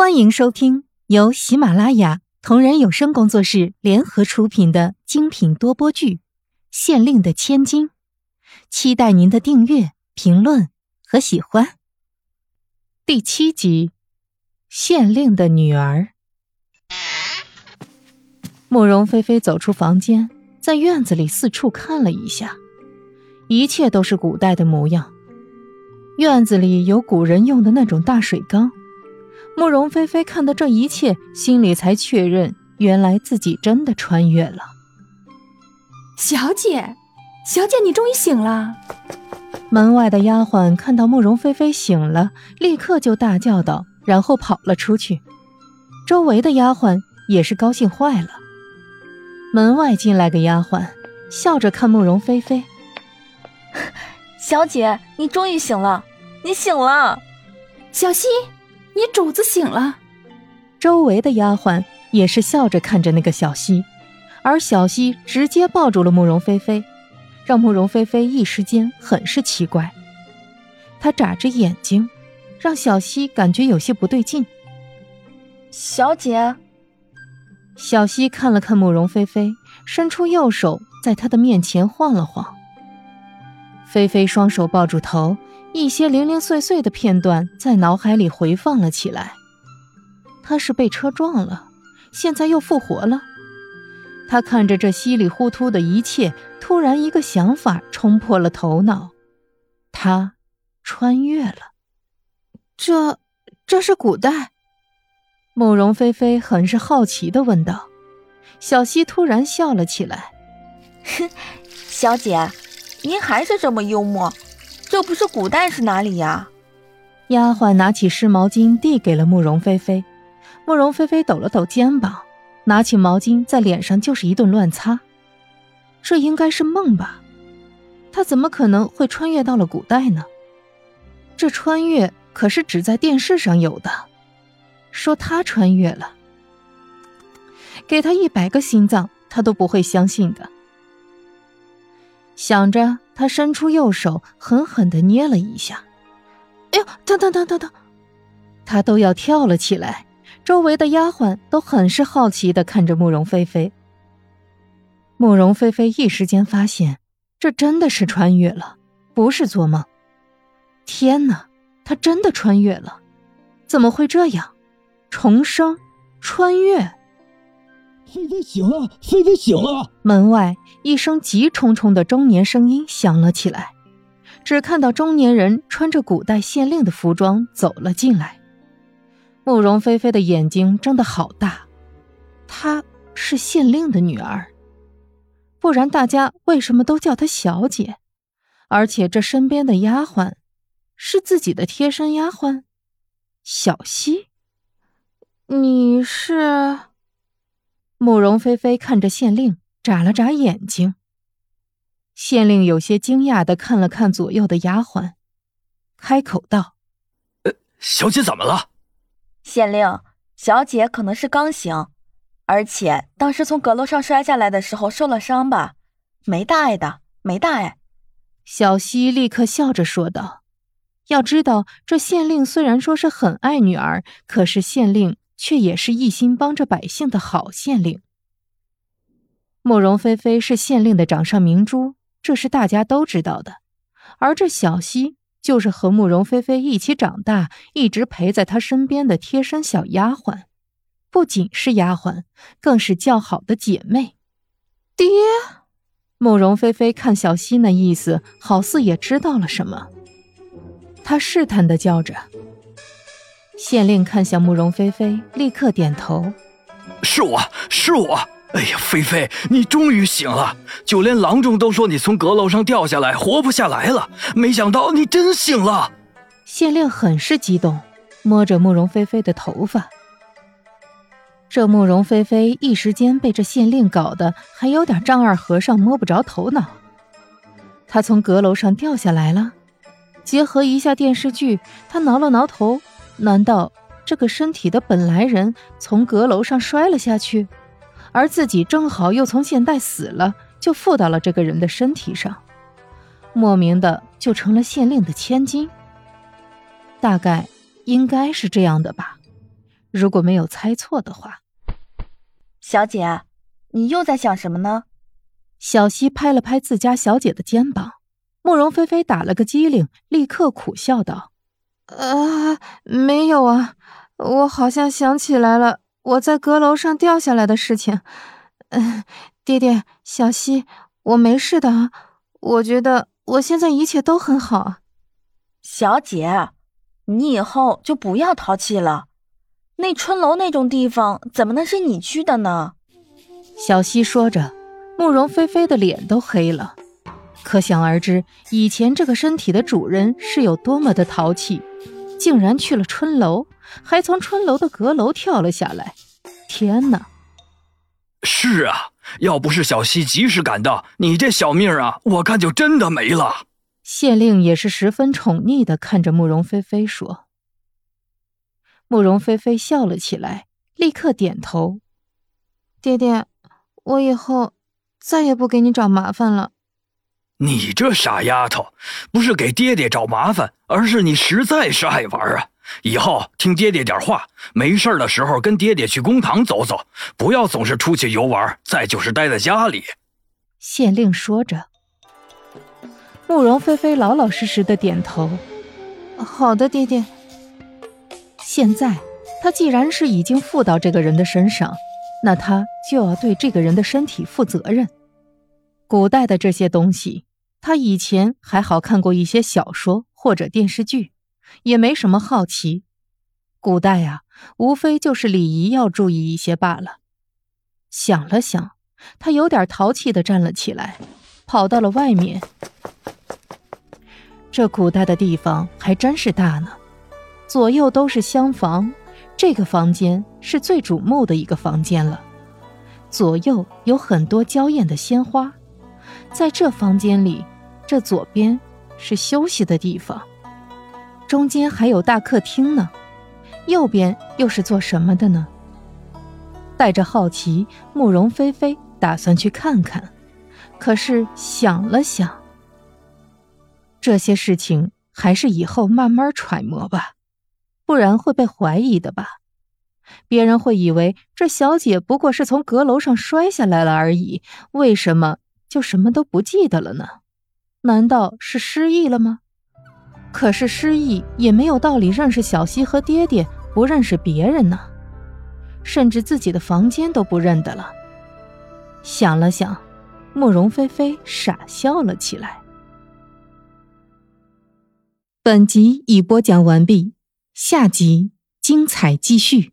欢迎收听由喜马拉雅同人有声工作室联合出品的精品多播剧《县令的千金》，期待您的订阅、评论和喜欢。第七集《县令的女儿》。慕容菲菲走出房间，在院子里四处看了一下，一切都是古代的模样。院子里有古人用的那种大水缸。慕容菲菲看到这一切，心里才确认，原来自己真的穿越了。小姐，小姐，你终于醒了！门外的丫鬟看到慕容菲菲醒了，立刻就大叫道，然后跑了出去。周围的丫鬟也是高兴坏了。门外进来个丫鬟，笑着看慕容菲菲：“小姐，你终于醒了，你醒了，小溪。”你主子醒了，周围的丫鬟也是笑着看着那个小溪，而小溪直接抱住了慕容菲菲，让慕容菲菲一时间很是奇怪。她眨着眼睛，让小溪感觉有些不对劲。小姐，小溪看了看慕容菲菲，伸出右手在她的面前晃了晃。菲菲双手抱住头。一些零零碎碎的片段在脑海里回放了起来。他是被车撞了，现在又复活了。他看着这稀里糊涂的一切，突然一个想法冲破了头脑：他穿越了。这，这是古代？慕容菲菲很是好奇的问道。小溪突然笑了起来：“哼，小姐，您还是这么幽默。”这不是古代是哪里呀？丫鬟拿起湿毛巾递给了慕容菲菲，慕容菲菲抖了抖肩膀，拿起毛巾在脸上就是一顿乱擦。这应该是梦吧？她怎么可能会穿越到了古代呢？这穿越可是只在电视上有的，说她穿越了，给她一百个心脏，她都不会相信的。想着。他伸出右手，狠狠的捏了一下，哎呦，疼疼疼疼疼！他都要跳了起来。周围的丫鬟都很是好奇的看着慕容菲菲。慕容菲菲一时间发现，这真的是穿越了，不是做梦。天哪，她真的穿越了！怎么会这样？重生，穿越。菲菲醒了，菲菲醒了！门外一声急冲冲的中年声音响了起来，只看到中年人穿着古代县令的服装走了进来。慕容菲菲的眼睛睁得好大，她是县令的女儿，不然大家为什么都叫她小姐？而且这身边的丫鬟是自己的贴身丫鬟，小溪，你是？慕容菲菲看着县令，眨了眨眼睛。县令有些惊讶的看了看左右的丫鬟，开口道：“呃，小姐怎么了？”县令，小姐可能是刚醒，而且当时从阁楼上摔下来的时候受了伤吧？没大碍的，没大碍。小溪立刻笑着说道：“要知道，这县令虽然说是很爱女儿，可是县令……”却也是一心帮着百姓的好县令。慕容菲菲是县令的掌上明珠，这是大家都知道的。而这小溪就是和慕容菲菲一起长大，一直陪在她身边的贴身小丫鬟，不仅是丫鬟，更是较好的姐妹。爹，慕容菲菲看小溪那意思，好似也知道了什么，她试探的叫着。县令看向慕容菲菲，立刻点头：“是我是我。哎呀，菲菲，你终于醒了！就连郎中都说你从阁楼上掉下来，活不下来了。没想到你真醒了。”县令很是激动，摸着慕容菲菲的头发。这慕容菲菲一时间被这县令搞得还有点丈二和尚摸不着头脑。他从阁楼上掉下来了，结合一下电视剧，他挠了挠头。难道这个身体的本来人从阁楼上摔了下去，而自己正好又从现代死了，就附到了这个人的身体上，莫名的就成了县令的千金？大概应该是这样的吧。如果没有猜错的话。小姐，你又在想什么呢？小溪拍了拍自家小姐的肩膀，慕容菲菲打了个激灵，立刻苦笑道：“啊，没有啊，我好像想起来了，我在阁楼上掉下来的事情。嗯，爹爹，小溪，我没事的啊，我觉得我现在一切都很好。小姐，你以后就不要淘气了。”那春楼那种地方怎么能是你去的呢？小溪说着，慕容菲菲的脸都黑了。可想而知，以前这个身体的主人是有多么的淘气，竟然去了春楼，还从春楼的阁楼跳了下来。天哪！是啊，要不是小溪及时赶到，你这小命啊，我看就真的没了。县令也是十分宠溺的看着慕容菲菲说。慕容菲菲笑了起来，立刻点头：“爹爹，我以后再也不给你找麻烦了。”你这傻丫头，不是给爹爹找麻烦，而是你实在是爱玩啊！以后听爹爹点话，没事的时候跟爹爹去公堂走走，不要总是出去游玩，再就是待在家里。”县令说着，慕容菲菲老老实实的点头：“好的，爹爹。”现在，他既然是已经附到这个人的身上，那他就要对这个人的身体负责任。古代的这些东西，他以前还好看过一些小说或者电视剧，也没什么好奇。古代啊，无非就是礼仪要注意一些罢了。想了想，他有点淘气的站了起来，跑到了外面。这古代的地方还真是大呢。左右都是厢房，这个房间是最瞩目的一个房间了。左右有很多娇艳的鲜花，在这房间里，这左边是休息的地方，中间还有大客厅呢，右边又是做什么的呢？带着好奇，慕容菲菲打算去看看，可是想了想，这些事情还是以后慢慢揣摩吧。不然会被怀疑的吧？别人会以为这小姐不过是从阁楼上摔下来了而已，为什么就什么都不记得了呢？难道是失忆了吗？可是失忆也没有道理认识小溪和爹爹，不认识别人呢？甚至自己的房间都不认得了。想了想，慕容菲菲傻笑了起来。本集已播讲完毕。下集精彩继续。